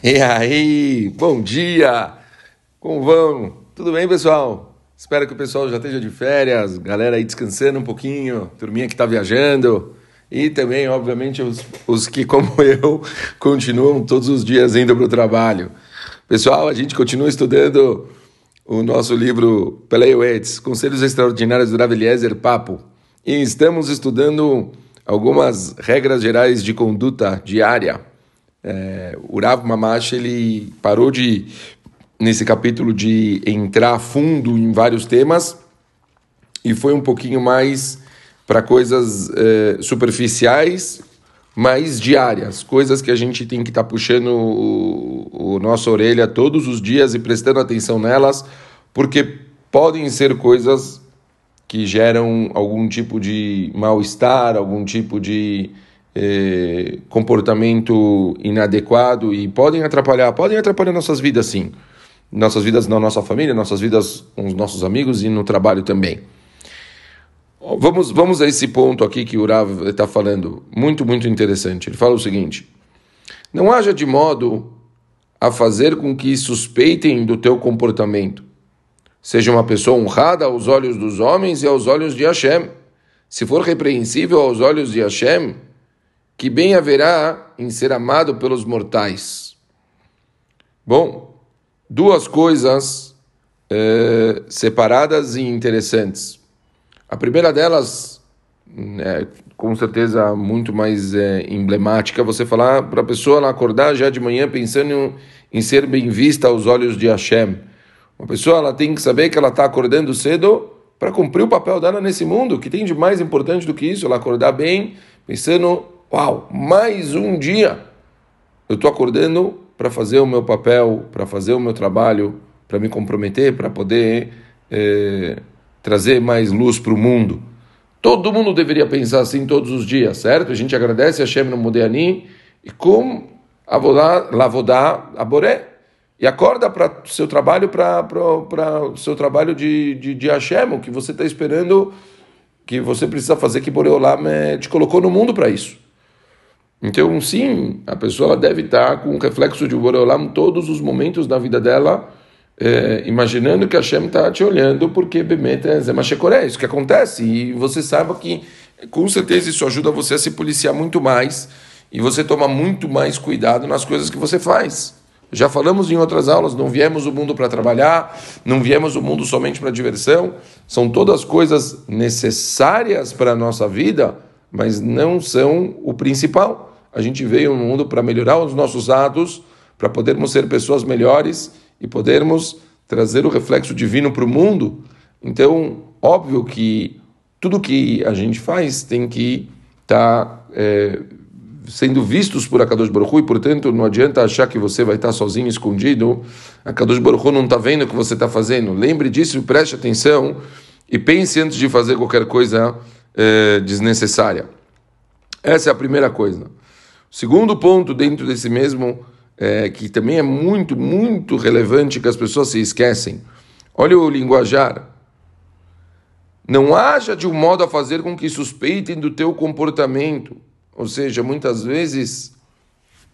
E aí, bom dia! Como vão? Tudo bem, pessoal? Espero que o pessoal já esteja de férias, galera aí descansando um pouquinho, turminha que está viajando e também, obviamente, os, os que, como eu, continuam todos os dias indo para o trabalho. Pessoal, a gente continua estudando o nosso livro Peleuetes, Conselhos Extraordinários do Rav Eliezer Papo, e estamos estudando algumas regras gerais de conduta diária é, o Rav Mamash ele parou de nesse capítulo de entrar a fundo em vários temas e foi um pouquinho mais para coisas é, superficiais, mais diárias, coisas que a gente tem que estar tá puxando o, o nossa orelha todos os dias e prestando atenção nelas, porque podem ser coisas que geram algum tipo de mal-estar, algum tipo de eh, comportamento inadequado e podem atrapalhar, podem atrapalhar nossas vidas sim. Nossas vidas na nossa família, nossas vidas com os nossos amigos e no trabalho também. Vamos, vamos a esse ponto aqui que o Rav está falando, muito, muito interessante. Ele fala o seguinte: Não haja de modo a fazer com que suspeitem do teu comportamento. Seja uma pessoa honrada aos olhos dos homens e aos olhos de Hashem. Se for repreensível aos olhos de Hashem, que bem haverá em ser amado pelos mortais. Bom, duas coisas é, separadas e interessantes. A primeira delas, é, com certeza muito mais é, emblemática, você falar para a pessoa ela acordar já de manhã pensando em, em ser bem vista aos olhos de Hashem. Uma pessoa ela tem que saber que ela está acordando cedo para cumprir o papel dela nesse mundo, que tem de mais importante do que isso, ela acordar bem, pensando Uau, mais um dia! Eu estou acordando para fazer o meu papel, para fazer o meu trabalho, para me comprometer, para poder é, trazer mais luz para o mundo. Todo mundo deveria pensar assim todos os dias, certo? A gente agradece a Shem no Modeani e com avodá, lavodá, aboré. E acorda para o seu trabalho, para o seu trabalho de, de, de Hashem, o que você está esperando, que você precisa fazer, que Boreolam eh, te colocou no mundo para isso. Então, sim, a pessoa deve estar com o reflexo de Boreolam todos os momentos da vida dela, é, imaginando que Hashem está te olhando, porque Bemet é Zemashekoré, isso que acontece. E você saiba que, com certeza, isso ajuda você a se policiar muito mais e você toma muito mais cuidado nas coisas que você faz. Já falamos em outras aulas, não viemos o mundo para trabalhar, não viemos o mundo somente para diversão, são todas coisas necessárias para a nossa vida, mas não são o principal. A gente veio no mundo para melhorar os nossos atos, para podermos ser pessoas melhores e podermos trazer o reflexo divino para o mundo. Então, óbvio que tudo que a gente faz tem que estar tá, é, sendo vistos por Akadosh Baruch Hu, e portanto não adianta achar que você vai estar tá sozinho, escondido. Akadosh Baruch Hu não está vendo o que você está fazendo. Lembre disso preste atenção e pense antes de fazer qualquer coisa é, desnecessária. Essa é a primeira coisa. Segundo ponto dentro desse mesmo, é, que também é muito, muito relevante que as pessoas se esquecem. Olha o linguajar. Não haja de um modo a fazer com que suspeitem do teu comportamento. Ou seja, muitas vezes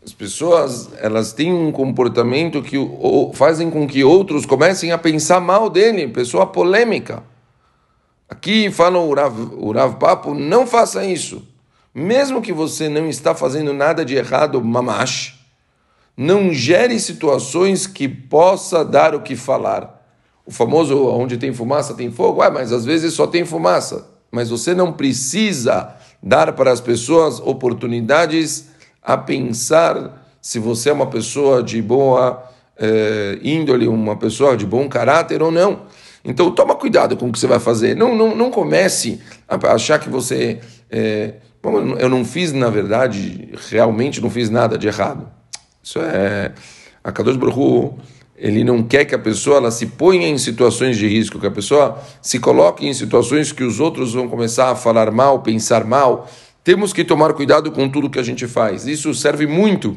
as pessoas elas têm um comportamento que fazem com que outros comecem a pensar mal dele, pessoa polêmica. Aqui fala o Rav, o Rav Papo, não faça isso mesmo que você não está fazendo nada de errado, mamash, não gere situações que possa dar o que falar. O famoso onde tem fumaça tem fogo, ah, mas às vezes só tem fumaça. Mas você não precisa dar para as pessoas oportunidades a pensar se você é uma pessoa de boa eh, índole, uma pessoa de bom caráter ou não. Então toma cuidado com o que você vai fazer. Não, não, não comece a achar que você eh, Bom, eu não fiz, na verdade, realmente não fiz nada de errado. Isso é. A Kadosh Baruch ele não quer que a pessoa ela se ponha em situações de risco, que a pessoa se coloque em situações que os outros vão começar a falar mal, pensar mal. Temos que tomar cuidado com tudo que a gente faz. Isso serve muito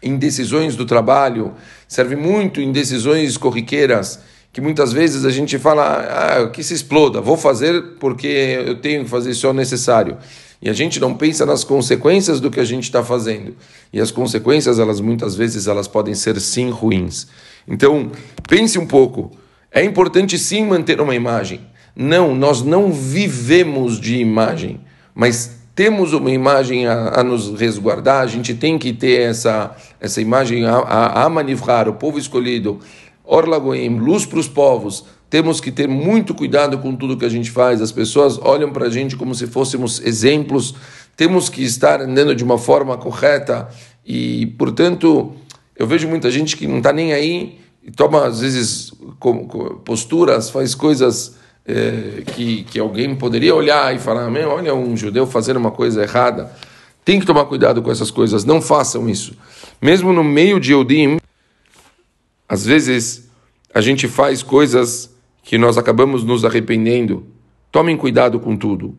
em decisões do trabalho, serve muito em decisões corriqueiras, que muitas vezes a gente fala, ah, que se exploda, vou fazer porque eu tenho que fazer só o necessário. e a gente não pensa nas consequências do que a gente está fazendo. E as consequências, elas muitas vezes, elas podem ser sim ruins. Então, pense um pouco. É importante sim manter uma imagem. Não, nós não vivemos de imagem, mas temos uma imagem a, a nos resguardar, a gente tem que ter essa, essa imagem a, a, a manivrar, o povo escolhido, Orlagoim, luz para os povos, temos que ter muito cuidado com tudo que a gente faz. As pessoas olham para a gente como se fôssemos exemplos. Temos que estar andando de uma forma correta e, portanto, eu vejo muita gente que não está nem aí e toma às vezes posturas, faz coisas é, que, que alguém poderia olhar e falar: Meu, olha um judeu fazendo uma coisa errada. Tem que tomar cuidado com essas coisas. Não façam isso. Mesmo no meio de Eudim, às vezes a gente faz coisas que nós acabamos nos arrependendo. Tomem cuidado com tudo.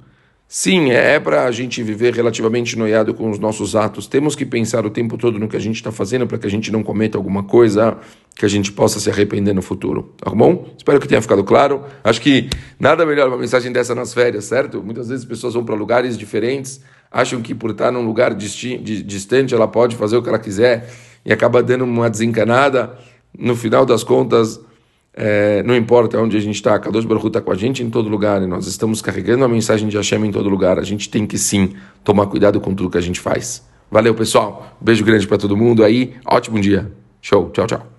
Sim, é, é para a gente viver relativamente noiado com os nossos atos. Temos que pensar o tempo todo no que a gente está fazendo para que a gente não cometa alguma coisa que a gente possa se arrepender no futuro. Tá bom? Espero que tenha ficado claro. Acho que nada melhor uma mensagem dessa nas férias, certo? Muitas vezes as pessoas vão para lugares diferentes, acham que por estar num lugar distante ela pode fazer o que ela quiser e acaba dando uma desencanada. No final das contas, é, não importa onde a gente está, Kadosh Baruch está com a gente em todo lugar, e nós estamos carregando a mensagem de Hashem em todo lugar. A gente tem que sim tomar cuidado com tudo que a gente faz. Valeu, pessoal. Beijo grande para todo mundo aí. Ótimo dia. Show. Tchau, tchau.